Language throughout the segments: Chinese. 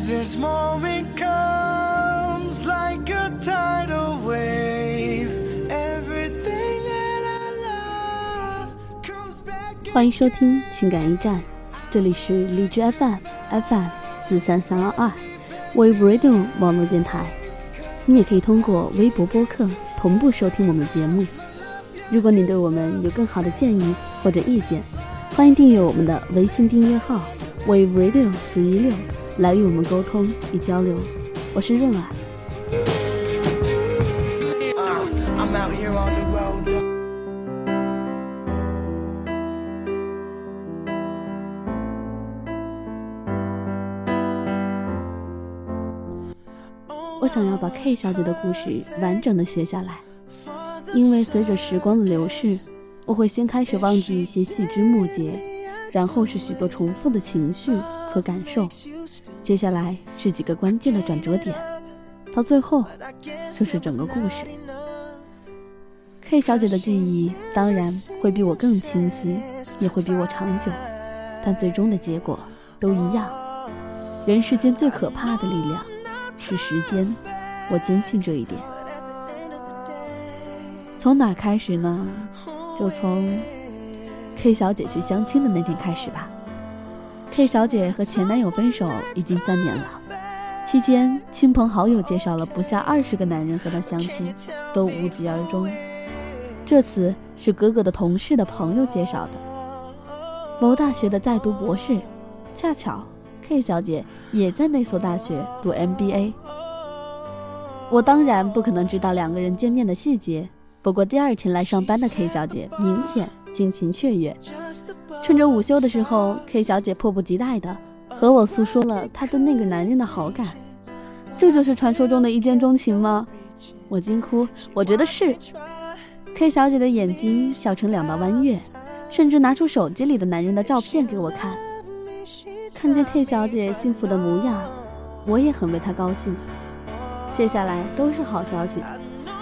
As this moment comes like a tidal wave, everything that I lost comes back. 欢迎收听情感驿站，这里是荔枝 FM FM 四三三二二，Wave Radio 网络电台。你也可以通过微博播客同步收听我们的节目。如果你对我们有更好的建议或者意见，欢迎订阅我们的微信订阅号 Wave Radio 四一六，来与我们沟通与交流。我是润儿。Uh. 我想要把 K 小姐的故事完整的写下来，因为随着时光的流逝，我会先开始忘记一些细枝末节，然后是许多重复的情绪和感受，接下来是几个关键的转折点，到最后就是整个故事。K 小姐的记忆当然会比我更清晰，也会比我长久，但最终的结果都一样。人世间最可怕的力量。是时间，我坚信这一点。从哪开始呢？就从 K 小姐去相亲的那天开始吧。K 小姐和前男友分手已经三年了，期间亲朋好友介绍了不下二十个男人和她相亲，都无疾而终。这次是哥哥的同事的朋友介绍的，某大学的在读博士，恰巧。K 小姐也在那所大学读 MBA。我当然不可能知道两个人见面的细节，不过第二天来上班的 K 小姐明显心情雀跃。趁着午休的时候，K 小姐迫不及待的和我诉说了她对那个男人的好感。这就是传说中的一见钟情吗？我惊呼：“我觉得是。”K 小姐的眼睛笑成两道弯月，甚至拿出手机里的男人的照片给我看。看见 K 小姐幸福的模样，我也很为她高兴。接下来都是好消息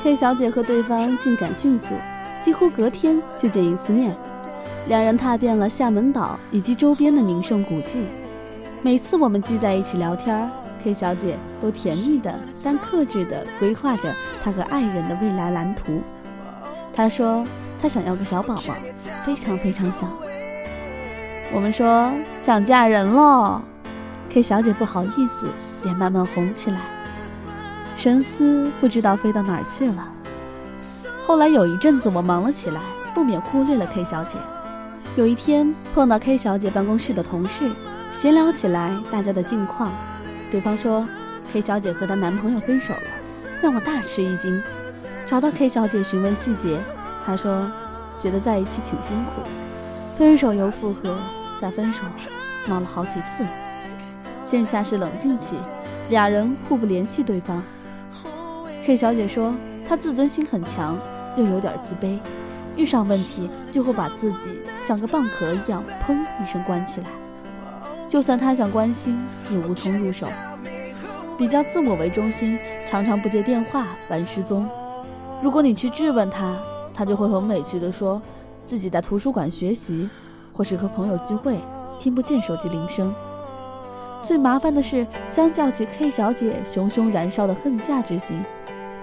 ，K 小姐和对方进展迅速，几乎隔天就见一次面。两人踏遍了厦门岛以及周边的名胜古迹。每次我们聚在一起聊天，K 小姐都甜蜜的但克制的规划着她和爱人的未来蓝图。她说她想要个小宝宝，非常非常想。我们说想嫁人喽，K 小姐不好意思，脸慢慢红起来，神思不知道飞到哪儿去了。后来有一阵子我忙了起来，不免忽略了 K 小姐。有一天碰到 K 小姐办公室的同事，闲聊起来大家的近况，对方说 K 小姐和她男朋友分手了，让我大吃一惊。找到 K 小姐询问细节，她说觉得在一起挺辛苦，分手又复合。再分手，闹了好几次。现下是冷静期，俩人互不联系对方。K 小姐说，她自尊心很强，又有点自卑，遇上问题就会把自己像个蚌壳一样，砰一声关起来。就算他想关心，也无从入手。比较自我为中心，常常不接电话，玩失踪。如果你去质问他，他就会很委屈地说自己在图书馆学习。或是和朋友聚会，听不见手机铃声。最麻烦的是，相较起 K 小姐熊熊燃烧的恨嫁之心，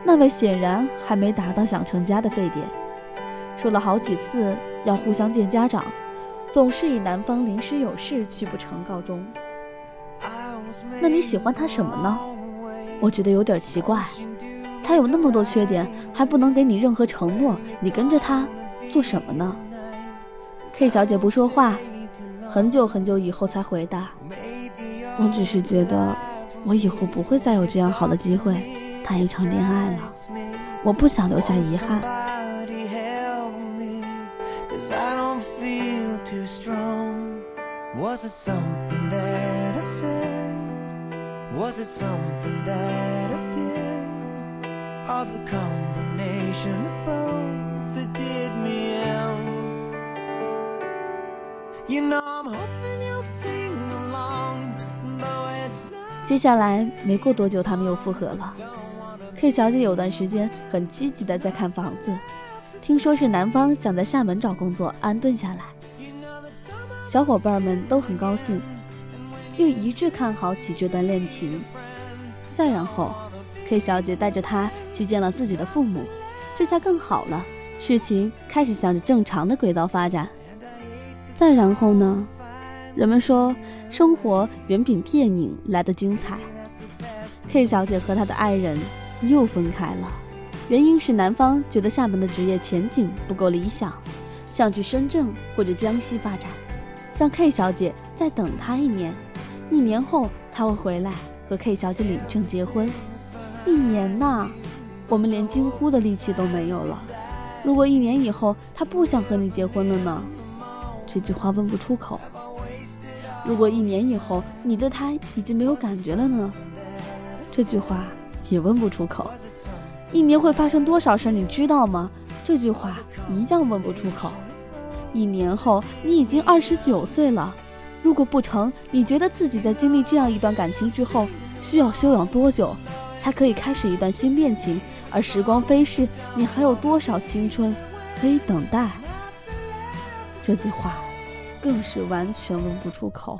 那位显然还没达到想成家的沸点。说了好几次要互相见家长，总是以男方临时有事去不成告终。那你喜欢他什么呢？我觉得有点奇怪。他有那么多缺点，还不能给你任何承诺，你跟着他做什么呢？K 小姐不说话，很久很久以后才回答：“我只是觉得，我以后不会再有这样好的机会谈一场恋爱了，我不想留下遗憾。接下来没过多久，他们又复合了。K 小姐有段时间很积极的在看房子，听说是男方想在厦门找工作安顿下来，小伙伴们都很高兴。又一致看好起这段恋情。再然后，K 小姐带着他去见了自己的父母，这下更好了，事情开始向着正常的轨道发展。再然后呢？人们说，生活远比电影来的精彩。K 小姐和她的爱人又分开了，原因是男方觉得厦门的职业前景不够理想，想去深圳或者江西发展，让 K 小姐再等他一年，一年后他会回来和 K 小姐领证结婚。一年呐，我们连惊呼的力气都没有了。如果一年以后他不想和你结婚了呢？这句话问不出口。如果一年以后你对他已经没有感觉了呢？这句话也问不出口。一年会发生多少事你知道吗？这句话一样问不出口。一年后你已经二十九岁了，如果不成，你觉得自己在经历这样一段感情之后，需要休养多久，才可以开始一段新恋情？而时光飞逝，你还有多少青春可以等待？这句话。更是完全问不出口。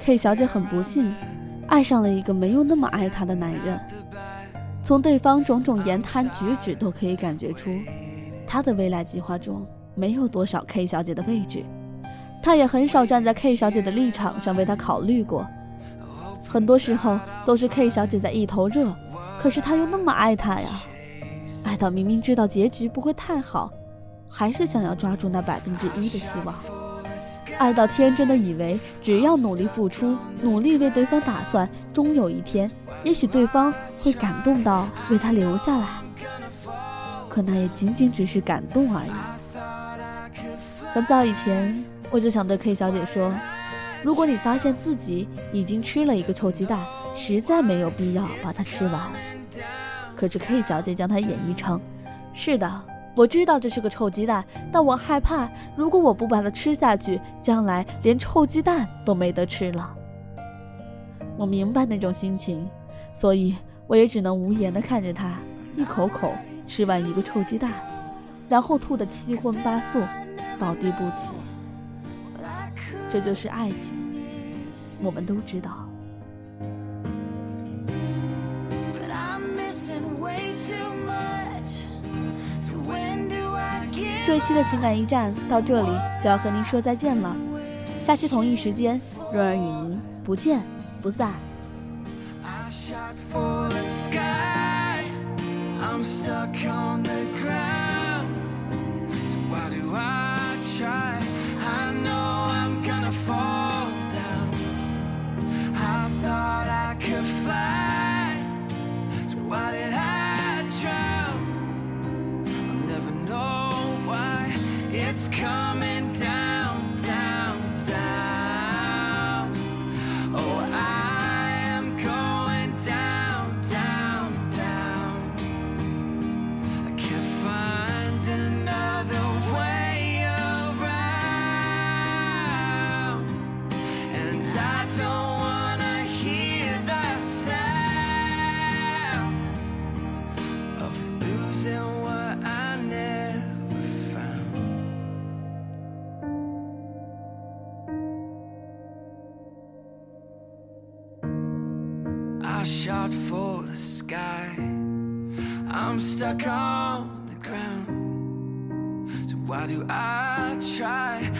K 小姐很不幸，爱上了一个没有那么爱她的男人。从对方种种言谈举止都可以感觉出，他的未来计划中。没有多少 K 小姐的位置，他也很少站在 K 小姐的立场上为她考虑过。很多时候都是 K 小姐在一头热，可是他又那么爱她呀，爱到明明知道结局不会太好，还是想要抓住那百分之一的希望，爱到天真的以为只要努力付出，努力为对方打算，终有一天，也许对方会感动到为他留下来。可那也仅仅只是感动而已。很早以前，我就想对 K 小姐说：“如果你发现自己已经吃了一个臭鸡蛋，实在没有必要把它吃完。”可是 K 小姐将它演绎成：“是的，我知道这是个臭鸡蛋，但我害怕，如果我不把它吃下去，将来连臭鸡蛋都没得吃了。”我明白那种心情，所以我也只能无言地看着他一口口吃完一个臭鸡蛋，然后吐得七荤八素。倒地不起，这就是爱情，我们都知道。期的情感驿站到这里就要和您说再见了，下期同一时间，若儿与您不见不散。Shot for the sky. I'm stuck on the ground. So why do I try?